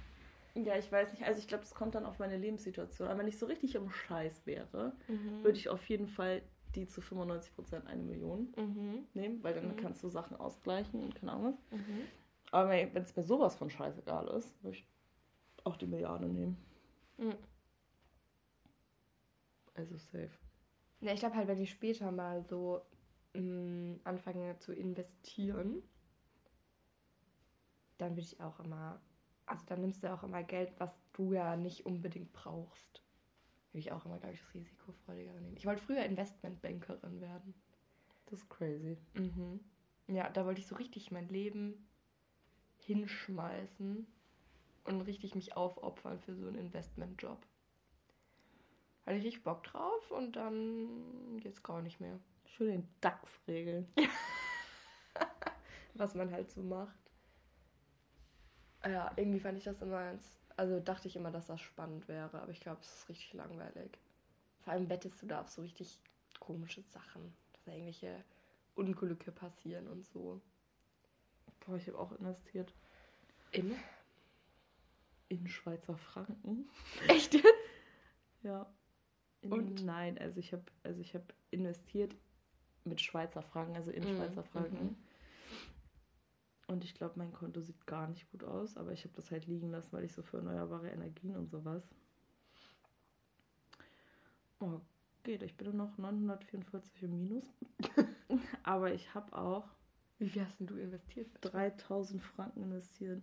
Ja, ich weiß nicht. Also ich glaube, das kommt dann auf meine Lebenssituation. Aber wenn ich so richtig im Scheiß wäre, Mhm. würde ich auf jeden Fall die zu 95% eine Million Mhm. nehmen, weil dann Mhm. kannst du Sachen ausgleichen und keine Ahnung was. Mhm. Aber wenn es mir sowas von scheißegal ist, würde ich auch die Milliarde nehmen. Mhm. Also safe. Ja, ich glaube halt, wenn ich später mal so mh, anfange zu investieren, dann würde ich auch immer, also dann nimmst du auch immer Geld, was du ja nicht unbedingt brauchst. Würde ich auch immer, glaube ich, das Risikofreudigere nehmen. Ich wollte früher Investmentbankerin werden. Das ist crazy. Mhm. Ja, da wollte ich so richtig mein Leben hinschmeißen und richtig mich aufopfern für so einen Investmentjob. Hatte ich richtig Bock drauf und dann jetzt gar nicht mehr. Schön den DAX regeln. (laughs) Was man halt so macht. Ja, irgendwie fand ich das immer ganz. Also dachte ich immer, dass das spannend wäre, aber ich glaube, es ist richtig langweilig. Vor allem wettest du da auf so richtig komische Sachen, dass da irgendwelche Unglücke passieren und so. Boah, ich habe auch investiert In? in Schweizer Franken. (laughs) Echt? Ja. In, Und? Nein, also ich habe also ich habe investiert mit Schweizer Franken, also in Mhm, Schweizer Franken. mhm. Und ich glaube, mein Konto sieht gar nicht gut aus, aber ich habe das halt liegen lassen, weil ich so für erneuerbare Energien und sowas. Oh, geht. Ich bin noch 944 im Minus. (laughs) aber ich habe auch Wie viel hast denn du investiert? 3000 Franken investiert.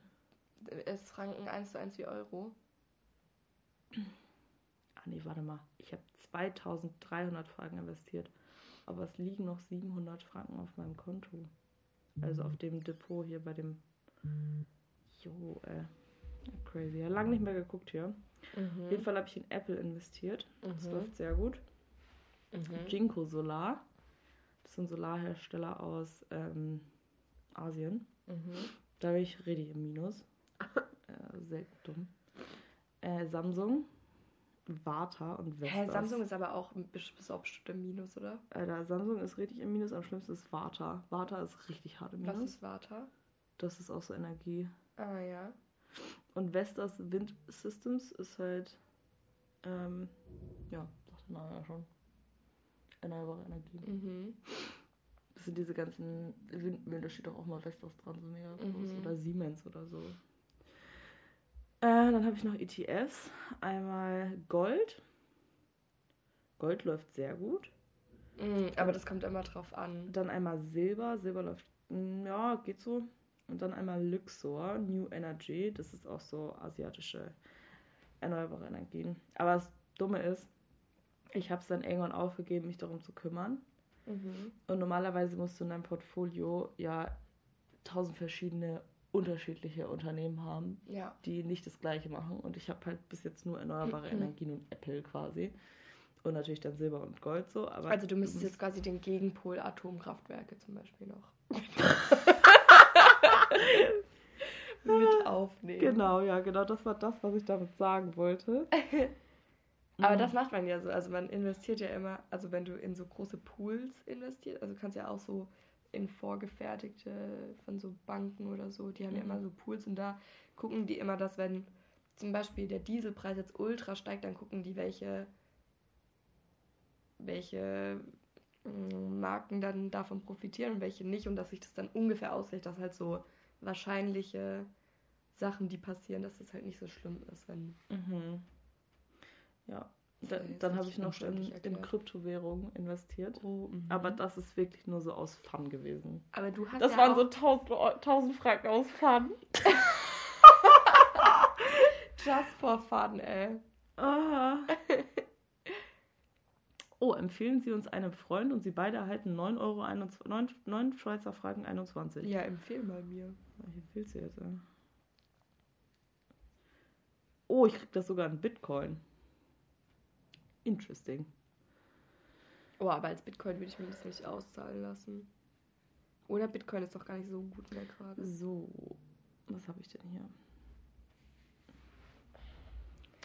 Ist Franken 1 zu 1 wie Euro? Ah nee, warte mal. Ich habe 2300 Franken investiert. Aber es liegen noch 700 Franken auf meinem Konto. Also auf dem Depot hier bei dem. Jo, äh. Crazy. Ja, lange nicht mehr geguckt hier. Auf jeden Fall habe ich in Apple investiert. Das Mhm. läuft sehr gut. Mhm. Jinko Solar. Das ist ein Solarhersteller aus ähm, Asien. Mhm. Da bin ich richtig im Minus. (laughs) äh, sehr dumm. Äh, Samsung, Warta und Vestas. Hä, Samsung ist aber auch bis, auf bestimmt im Minus, oder? Alter, Samsung ist richtig im Minus. Am schlimmsten ist Warta. Warta ist richtig hart im Was Minus. ist Vata? Das ist auch so Energie. Ah ja. Und Vestas Wind Systems ist halt, ähm, ja, sagt der Name ja schon. Erneuerbare Energie. Mhm. Das sind diese ganzen Windmühlen, da steht doch auch mal Vestas dran, so mega groß. Mhm. Oder Siemens oder so. Äh, dann habe ich noch ETFs. Einmal Gold. Gold läuft sehr gut. Mhm, aber das kommt immer drauf an. Dann einmal Silber. Silber läuft, mm, ja, geht so. Und dann einmal Luxor, New Energy. Das ist auch so asiatische erneuerbare Energien. Aber das Dumme ist, ich habe es dann irgendwann aufgegeben, mich darum zu kümmern. Mhm. Und normalerweise musst du in deinem Portfolio ja tausend verschiedene unterschiedliche Unternehmen haben, Ja. die nicht das gleiche machen. Und ich habe halt bis jetzt nur erneuerbare Mhm. (clears throat) Energien und Apple quasi. Und natürlich dann Silber und Gold so. Aber Also du müsstest jetzt quasi den Gegenpol Atomkraftwerke zum Beispiel noch (laughs) mit aufnehmen. Genau, ja, genau. Das war das, was ich damit sagen wollte. (laughs) Aber Mhm. das macht man ja so. Also man investiert ja immer, also wenn du in so große Pools investierst, also du kannst ja auch so in vorgefertigte von so Banken oder so, die haben ja Mhm. immer so Pools und da gucken die immer, dass wenn zum Beispiel der Dieselpreis jetzt ultra steigt, dann gucken die, welche, welche mm, Marken dann davon profitieren und welche nicht und dass sich das dann ungefähr ausgleicht, dass halt so wahrscheinliche Sachen, die passieren, dass das halt nicht so schlimm ist, wenn Mhm. Ja. Da, dann habe ich noch in, in. Kryptowährungen investiert. Oh, mhm. Aber das ist wirklich nur so aus Fun gewesen. Aber du hast Das ja waren so 1000, Eu- 1000 Franken aus Fun. (laughs) just for fun, ey. Ah. Oh, empfehlen Sie uns einem Freund und Sie beide erhalten 9 Euro 21, 9, 9 Schweizer Franken 21. Ja, empfehl mal mir. Ich empfehle sie jetzt. Ja. Oh, ich krieg das sogar in Bitcoin. Interesting. Oh, aber als Bitcoin würde ich mir das nicht auszahlen lassen. Oder Bitcoin ist doch gar nicht so gut mehr gerade. So, Was habe ich denn hier?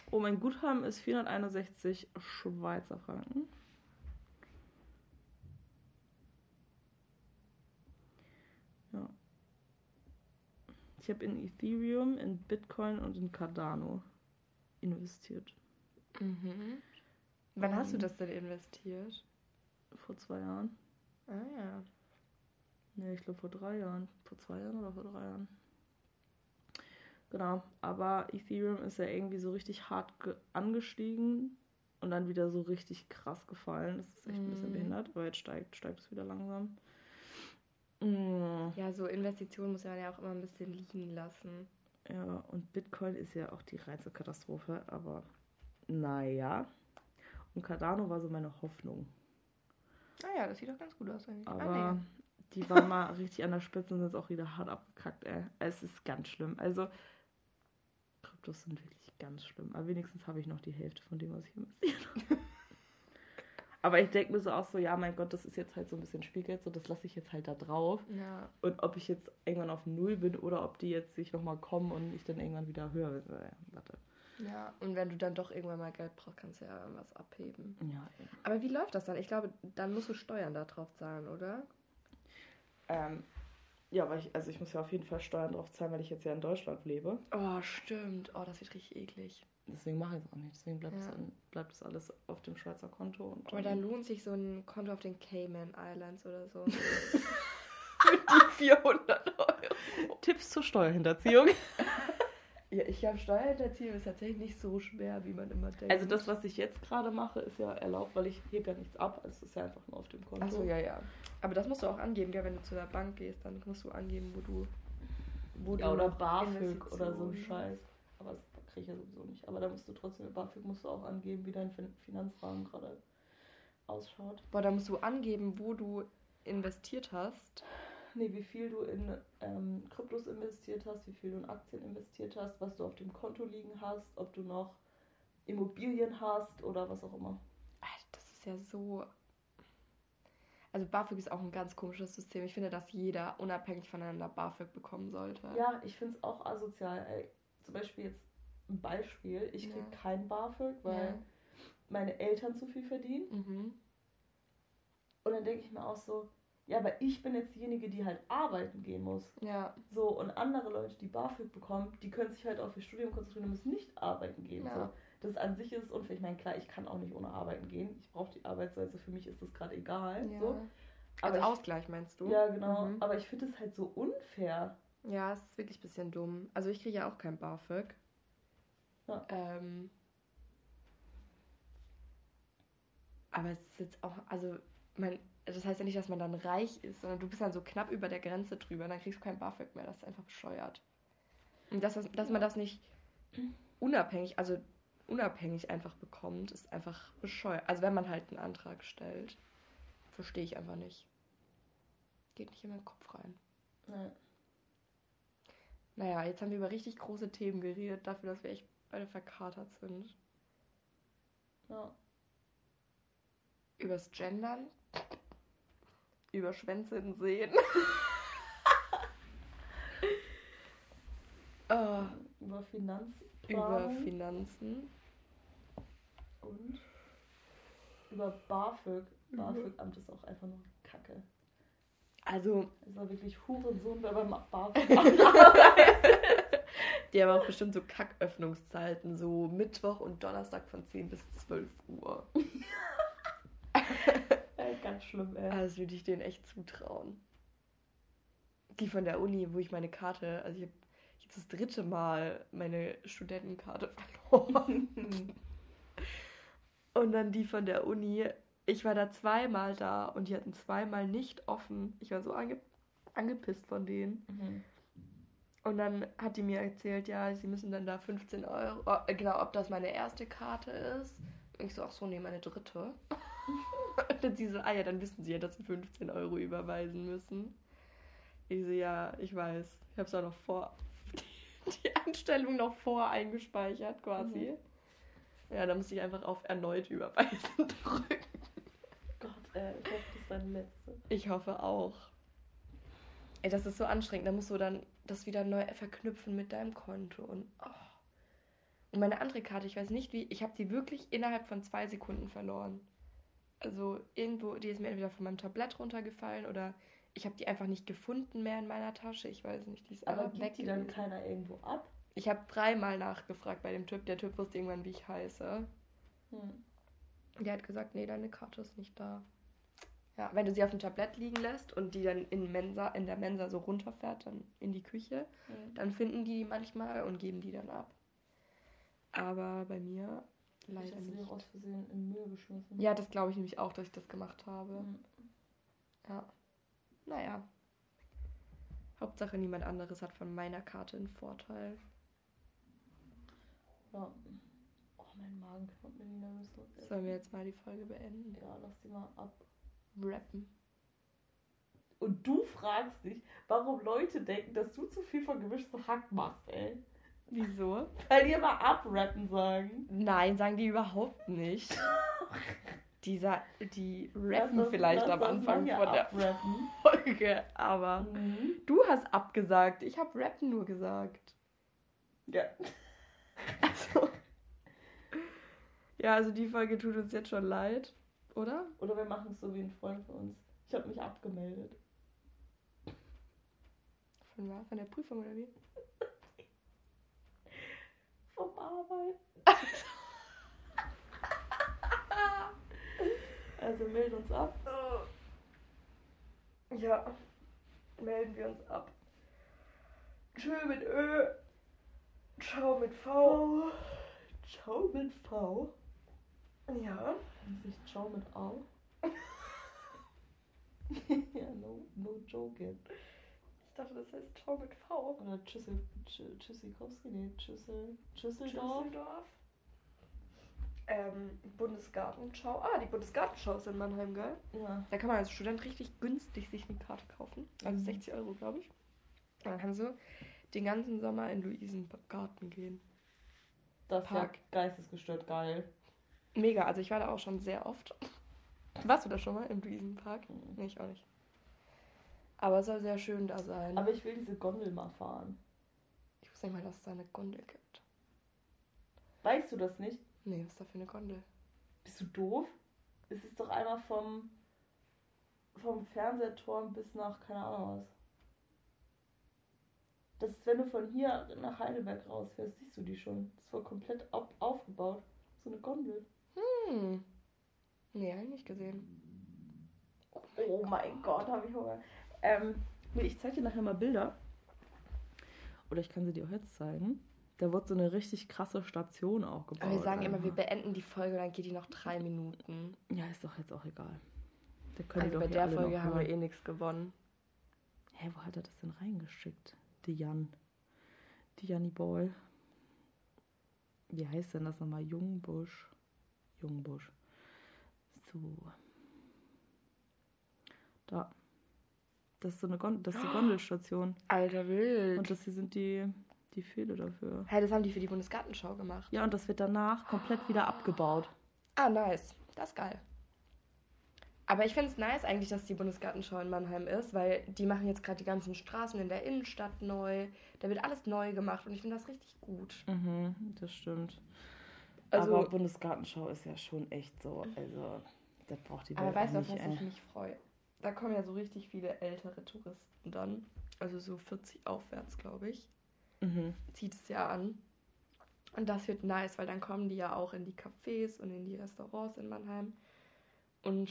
Oh, mein Guthaben ist 461 Schweizer Franken. Ja. Ich habe in Ethereum, in Bitcoin und in Cardano investiert. Mhm. Wann hast du Ähm. das denn investiert? Vor zwei Jahren. Ah ja. Nee, ich glaube vor drei Jahren. Vor zwei Jahren oder vor drei Jahren. Genau, aber Ethereum ist ja irgendwie so richtig hart ge- angestiegen und dann wieder so richtig krass gefallen. Das ist echt ein bisschen Mhm. behindert, aber jetzt steigt, steigt es wieder langsam. Mm, Ja, so Investitionen muss man ja auch immer ein bisschen liegen lassen. Ja, und Bitcoin ist ja auch die reinste Katastrophe, aber naja. Und Cardano war so meine Hoffnung. Ah ja, das sieht doch ganz gut aus eigentlich. Aber ah, die waren mal (laughs) richtig an der Spitze und sind jetzt auch wieder hart abgekackt, ey. Es ist ganz schlimm. Also, Kryptos sind wirklich ganz schlimm. Aber wenigstens habe ich noch die Hälfte von dem, was ich investiert habe. (laughs) Aber ich denke mir so auch so, ja, mein Gott, das ist jetzt halt so ein bisschen Spielgeld, so das lasse ich jetzt halt da drauf. Ja. Und ob ich jetzt irgendwann auf Null bin oder ob die jetzt sich nochmal kommen und ich dann irgendwann wieder höher bin. Äh, warte. Ja, und wenn du dann doch irgendwann mal Geld brauchst, kannst du ja was abheben. Ja, eben. Aber wie läuft das dann? Ich glaube, dann musst du Steuern da drauf zahlen, oder? Ähm, ja, weil ich, also ich muss ja auf jeden Fall Steuern drauf zahlen, weil ich jetzt ja in Deutschland lebe. Oh, stimmt. Oh, das wird richtig eklig. Deswegen mache ich es auch nicht. Deswegen bleibt, es Ja. an, bleibt es alles auf dem Schweizer Konto. Und Aber da lohnt sich so ein Konto auf den Cayman Islands oder so. (laughs) die 400 Euro. Tipps zur Steuerhinterziehung. (laughs) ja, ich glaube, Steuerhinterziehung ist tatsächlich nicht so schwer, wie man immer denkt. Also das, was ich jetzt gerade mache, ist ja erlaubt, weil ich hebe ja nichts ab. Es ist ja einfach nur auf dem Konto. Achso, ja, ja. Aber das musst du auch angeben, gell? Wenn du zu der Bank gehst, dann musst du angeben, wo du. Wo Ja, du oder BAföG oder so ein Scheiß. Aber das kriege ich ja sowieso nicht. Aber da musst du trotzdem, mit BAföG musst du auch angeben, wie dein fin Finanzrahmen gerade ausschaut. Boah, da musst du angeben, wo du investiert hast. Nee, wie viel du in ähm, Kryptos investiert hast, wie viel du in Aktien investiert hast, was du auf dem Konto liegen hast, ob du noch Immobilien hast oder was auch immer. Alter, Das ist ja so. Also BAföG ist auch ein ganz komisches System. Ich finde, dass jeder unabhängig voneinander BAföG bekommen sollte. Ja, ich finde es auch asozial. Ey, zum Beispiel jetzt ein Beispiel. Ich kriege Ja. kein BAföG, weil Ja. meine Eltern zu viel verdienen. Mhm. Und dann denke ich mir auch so, ja, aber ich bin jetzt diejenige, die halt arbeiten gehen muss. Ja. So, und andere Leute, die BAföG bekommen, die können sich halt auf ihr Studium konzentrieren und müssen nicht arbeiten gehen. Ja. So. Das an sich ist unfair. Ich meine, klar, ich kann auch nicht ohne arbeiten gehen. Ich brauche die Arbeitsweise, für mich ist das gerade egal. ja. So. Als Aber ich, Ausgleich meinst du? ja, genau. Mhm. Aber ich finde es halt so unfair. Ja, es ist wirklich ein bisschen dumm. Also ich kriege ja auch kein BAföG. Ja. Ähm, aber es ist jetzt auch, also man, das heißt ja nicht, dass man dann reich ist, sondern du bist dann so knapp über der Grenze drüber, dann kriegst du kein BAföG mehr. Das ist einfach bescheuert. Und dass, das, dass man das nicht unabhängig, also unabhängig einfach bekommt, ist einfach bescheuert. Also wenn man halt einen Antrag stellt, verstehe ich einfach nicht. Geht nicht in meinen Kopf rein. Nee. Naja, jetzt haben wir über richtig große Themen geredet, dafür, dass wir echt beide verkatert sind. Ja. Übers Gendern. Über Schwänze in Seen. (laughs) äh, Über Finanz. über Finanzen. Und über BAföG. Mhm. BAföG-Amt ist auch einfach nur Kacke. Also, Es war wirklich Hurensohn, wer beim BAföG-Amt (laughs) arbeitet. die haben auch bestimmt so Kacköffnungszeiten, so Mittwoch und Donnerstag von 10 bis 12 Uhr. (laughs) Ey, ganz schlimm, ey. Also, das würde ich denen echt zutrauen. Die von der Uni, wo ich meine Karte, also ich habe jetzt das dritte Mal meine Studentenkarte (laughs) verloren. (laughs) Und dann die von der Uni. Ich war da zweimal da und die hatten zweimal nicht offen. Ich war so ange angepisst von denen. Mhm. Und dann hat die mir erzählt, ja, sie müssen dann da 15 Euro. äh, Genau, ob das meine erste Karte ist. Und ich so, ach so, nee, meine dritte. (laughs) und dann sie so, ah ja, dann wissen sie ja, dass sie 15 Euro überweisen müssen. Ich so, ja, ich weiß. Ich habe es auch noch vor. (laughs) Die Anstellung noch vor eingespeichert quasi. Ja, da musste ich einfach auf erneut überweisen (laughs) drücken. Gott, ey, ich hoffe, das ist deine letzte. Ich hoffe auch. Ey, das ist so anstrengend. Da musst du dann das wieder neu verknüpfen mit deinem Konto. Und, oh. und meine andere Karte, ich weiß nicht wie, ich habe die wirklich innerhalb von zwei Sekunden verloren. Also irgendwo, die ist mir entweder von meinem Tablett runtergefallen oder ich habe die einfach nicht gefunden mehr in meiner Tasche. Ich weiß nicht, die ist Aber aber gibt weg. die dann keiner irgendwo ab? Ich habe dreimal nachgefragt bei dem Typ. Der Typ wusste irgendwann, wie ich heiße. Hm. Der hat gesagt, nee, deine Karte ist nicht da. Ja, wenn du sie auf dem Tablett liegen lässt und die dann in, Mensa, in der Mensa so runterfährt, dann in die Küche, Hm. dann finden die die manchmal und geben die dann ab. Aber bei mir leider sie nicht. aus Versehen in Müll geschmissen. Ja, das glaube ich nämlich auch, dass ich das gemacht habe. Hm. Ja. Naja. Hauptsache niemand anderes hat von meiner Karte einen Vorteil. Ja. Oh, mein Magen knurrt mir jetzt- Sollen wir jetzt mal die Folge beenden? Ja, lass die mal ab. Rappen. Und du fragst dich, warum Leute denken, dass du zu viel von gemischtem Hack machst, ey. Wieso? Weil die immer abrappen sagen. Nein, sagen die überhaupt nicht. Dieser, die rappen das- vielleicht lass am das Anfang von der abrappen. Folge, aber Mhm. du hast abgesagt. Ich habe rappen nur gesagt. Ja. Also. Ja, also die Folge tut uns jetzt schon leid, oder? Oder wir machen es so wie ein Freund von uns. Ich habe mich abgemeldet. Von? Von der Prüfung oder wie? Vom Arbeit. (laughs) Also meld uns ab. Ja, melden wir uns ab. Tschö mit Ö. Ciao mit V. Ciao mit V. Ja. Und nicht Ciao mit A. (laughs) (laughs) ja, no, no joke jetzt. Ich dachte, das heißt Ciao mit V. Oder Tschüssel, Tschü- Tschüssikowski, nee, Tschüssel, Tschüsseldorf. Düsseldorf. Ähm, Bundesgartenschau. Ah, die Bundesgartenschau ist in Mannheim, geil. Ja. Da kann man als Student richtig günstig sich eine Karte kaufen. Also Mhm. 60 Euro, glaube ich. Und dann kannst du den ganzen Sommer in Luisengarten gehen. Das ist ja Park. geistesgestört geil. Mega, also ich war da auch schon sehr oft. Warst du da schon mal im Luisenpark? Mhm. Nee, ich auch nicht. Aber es soll sehr schön da sein. Aber ich will diese Gondel mal fahren. ich wusste nicht mal, dass es da eine Gondel gibt. Weißt du das nicht? Nee, was ist da für eine Gondel? Bist du doof? Es ist doch einmal vom, vom Fernsehturm bis nach keine Ahnung was. Das ist, wenn du von hier nach Heidelberg rausfährst, siehst du die schon. Das war komplett auf, aufgebaut. So eine Gondel. Hm. Nee, hab ich nicht gesehen. Oh mein Gott, habe ich Hunger. Ähm, nee, ich zeige dir nachher mal Bilder. Oder ich kann sie dir auch jetzt zeigen. Da wird so eine richtig krasse Station auch gebaut. Aber wir sagen immer, wir beenden die Folge, dann geht die noch drei Minuten. Ja, ist doch jetzt auch egal. Da können Also bei der Folge haben wir eh nichts gewonnen. Hä, wo hat er das denn reingeschickt? Die Jan. Die Janni Boy. Wie heißt denn das nochmal? Jungbusch. Jungbusch. So. Da. Das ist so eine Gon das ist die Gondelstation. Alter Wild. Und das hier sind die, die Pfähle dafür. Hä, das haben die für die Bundesgartenschau gemacht. Ja, und das wird danach komplett wieder abgebaut. Ah, nice. Das ist geil. Aber ich finde es nice eigentlich, dass die Bundesgartenschau in Mannheim ist, weil die machen jetzt gerade die ganzen Straßen in der Innenstadt neu. Da wird alles neu gemacht und ich finde das richtig gut. Mhm, das stimmt. Also- Aber Bundesgartenschau ist ja schon echt so. Also, das braucht die Welt Aber weißt du, auf was ich ey. mich freue? Da kommen ja so richtig viele ältere Touristen dann. Also so 40 aufwärts, glaube ich. Mhm. Zieht es ja an. Und das wird nice, weil dann kommen die ja auch in die Cafés und in die Restaurants in Mannheim. Und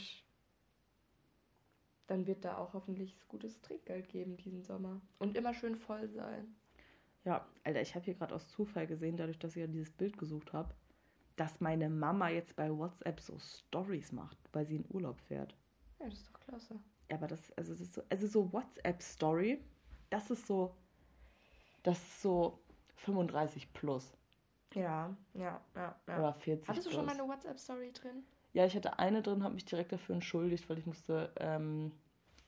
dann wird da auch hoffentlich gutes Trinkgeld geben diesen Sommer. Und immer schön voll sein. Ja, Alter, ich habe hier gerade aus Zufall gesehen, dadurch, dass ich ja dieses Bild gesucht habe, dass meine Mama jetzt bei WhatsApp so Stories macht, weil sie in Urlaub fährt. Ja, das ist doch klasse. Ja, aber das, also das ist so, also so WhatsApp-Story, das ist so, das ist so 35 plus Ja, ja, ja, ja. oder 40 Hattest du plus. schon mal eine WhatsApp-Story drin? Ja, ich hatte eine drin, habe mich direkt dafür entschuldigt, weil ich musste ähm,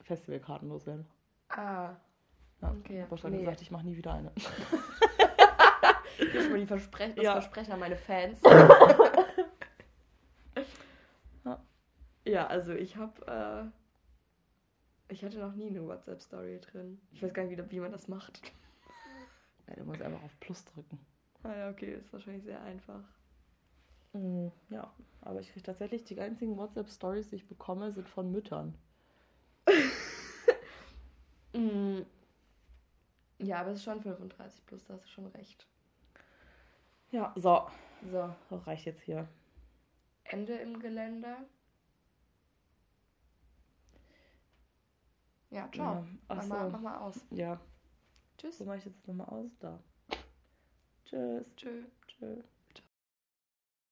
Festivalkarten loswerden. Ah, Ja, Okay, hab auch schon nee. gesagt, ich mache nie wieder eine. (laughs) schon mal die Verspre das Ja. Versprechen an meine Fans. (laughs) ja, also ich habe, äh, Ich hatte noch nie eine WhatsApp-Story drin. Ich weiß gar nicht, wie, wie man das macht. Ja, du musst einfach auf Plus drücken. Ah ja, okay, ist wahrscheinlich sehr einfach. Mm, Ja, aber ich kriege tatsächlich die einzigen WhatsApp-Stories, die ich bekomme, sind von Müttern. (laughs) Mm. Ja, aber es ist schon 35 plus, da hast du schon recht. Ja, so. So, Das reicht jetzt hier. Ende im Gelände. Ja, ciao. Ja, ach mach, mal, mach mal aus. Ja, Tschüss. so mache ich jetzt nochmal aus. Da. Tschüss. Tschö. Tschüss.